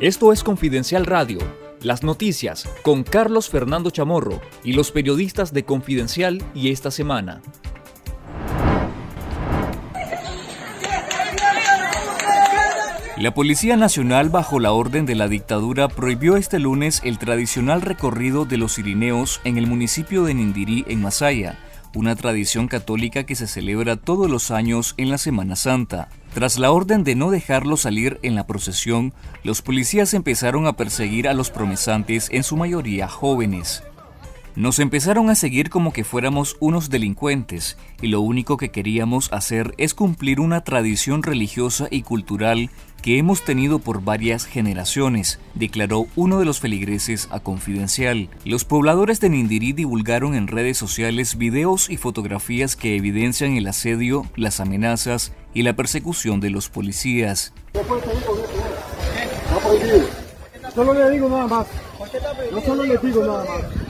Esto es Confidencial Radio, las noticias con Carlos Fernando Chamorro y los periodistas de Confidencial y esta semana. La Policía Nacional, bajo la orden de la dictadura, prohibió este lunes el tradicional recorrido de los Irineos en el municipio de Nindirí, en Masaya, una tradición católica que se celebra todos los años en la Semana Santa. Tras la orden de no dejarlo salir en la procesión, los policías empezaron a perseguir a los promesantes, en su mayoría jóvenes. Nos empezaron a seguir como que fuéramos unos delincuentes y lo único que queríamos hacer es cumplir una tradición religiosa y cultural que hemos tenido por varias generaciones, declaró uno de los feligreses a Confidencial. Los pobladores de Nindirí divulgaron en redes sociales videos y fotografías que evidencian el asedio, las amenazas y la persecución de los policías. Solo le digo nada más. Solo digo nada más.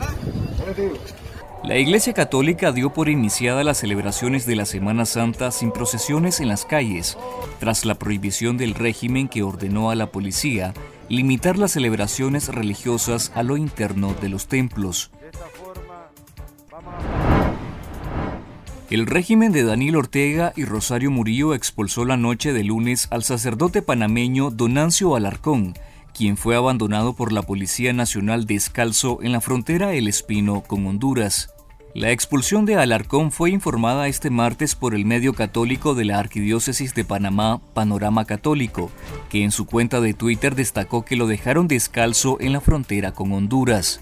La Iglesia Católica dio por iniciada las celebraciones de la Semana Santa sin procesiones en las calles, tras la prohibición del régimen que ordenó a la policía limitar las celebraciones religiosas a lo interno de los templos. El régimen de Daniel Ortega y Rosario Murillo expulsó la noche de lunes al sacerdote panameño Donancio Alarcón, quien fue abandonado por la Policía Nacional descalzo en la frontera El Espino con Honduras. La expulsión de Alarcón fue informada este martes por el medio católico de la Arquidiócesis de Panamá, Panorama Católico, que en su cuenta de Twitter destacó que lo dejaron descalzo en la frontera con Honduras.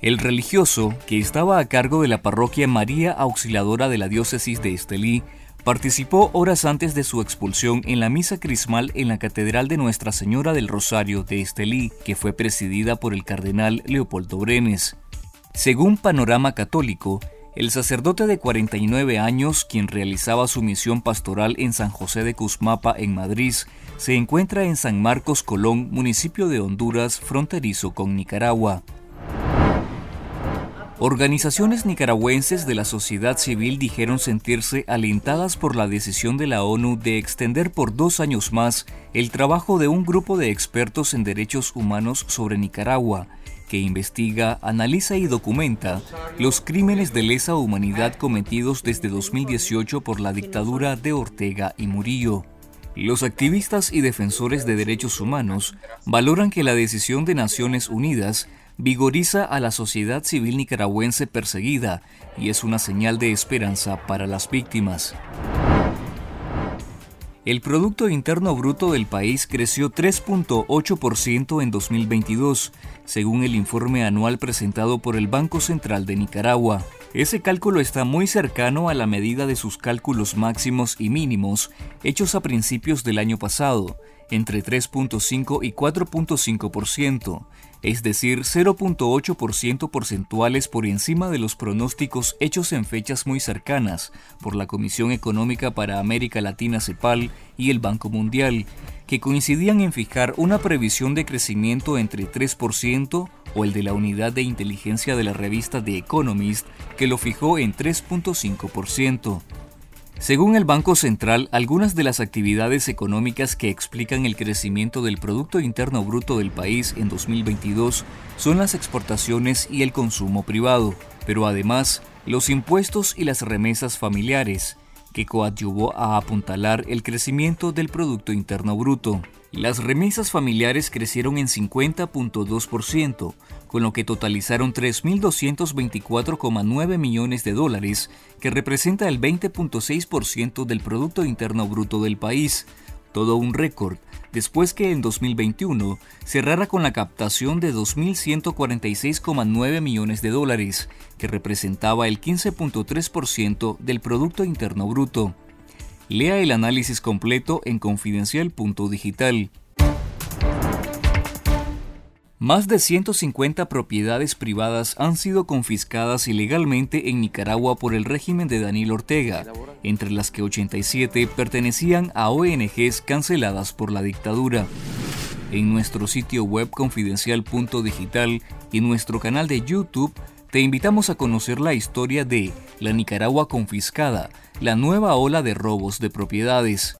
El religioso, que estaba a cargo de la parroquia María Auxiliadora de la diócesis de Estelí, Participó horas antes de su expulsión en la misa crismal en la Catedral de Nuestra Señora del Rosario de Estelí, que fue presidida por el cardenal Leopoldo Brenes. Según Panorama Católico, el sacerdote de 49 años, quien realizaba su misión pastoral en San José de Cusmapa, en Madrid, se encuentra en San Marcos Colón, municipio de Honduras, fronterizo con Nicaragua. Organizaciones nicaragüenses de la sociedad civil dijeron sentirse alentadas por la decisión de la ONU de extender por dos años más el trabajo de un grupo de expertos en derechos humanos sobre Nicaragua, que investiga, analiza y documenta los crímenes de lesa humanidad cometidos desde 2018 por la dictadura de Ortega y Murillo. Los activistas y defensores de derechos humanos valoran que la decisión de Naciones Unidas vigoriza a la sociedad civil nicaragüense perseguida y es una señal de esperanza para las víctimas. El Producto Interno Bruto del país creció 3.8% en 2022, según el informe anual presentado por el Banco Central de Nicaragua. Ese cálculo está muy cercano a la medida de sus cálculos máximos y mínimos hechos a principios del año pasado, entre 3.5 y 4.5%, es decir, 0.8% porcentuales por encima de los pronósticos hechos en fechas muy cercanas por la Comisión Económica para América Latina CEPAL y el Banco Mundial, que coincidían en fijar una previsión de crecimiento entre 3% o el de la unidad de inteligencia de la revista The Economist, que lo fijó en 3.5%. Según el Banco Central, algunas de las actividades económicas que explican el crecimiento del Producto Interno Bruto del país en 2022 son las exportaciones y el consumo privado, pero además los impuestos y las remesas familiares, que coadyuvó a apuntalar el crecimiento del Producto Interno Bruto. Las remesas familiares crecieron en 50.2%, con lo que totalizaron 3.224,9 millones de dólares, que representa el 20.6% del Producto Interno Bruto del país, todo un récord, después que en 2021 cerrara con la captación de 2.146,9 millones de dólares, que representaba el 15.3% del Producto Interno Bruto. Lea el análisis completo en confidencial.digital. Más de 150 propiedades privadas han sido confiscadas ilegalmente en Nicaragua por el régimen de Daniel Ortega, entre las que 87 pertenecían a ONGs canceladas por la dictadura. En nuestro sitio web confidencial.digital y nuestro canal de YouTube te invitamos a conocer la historia de La Nicaragua confiscada, la nueva ola de robos de propiedades.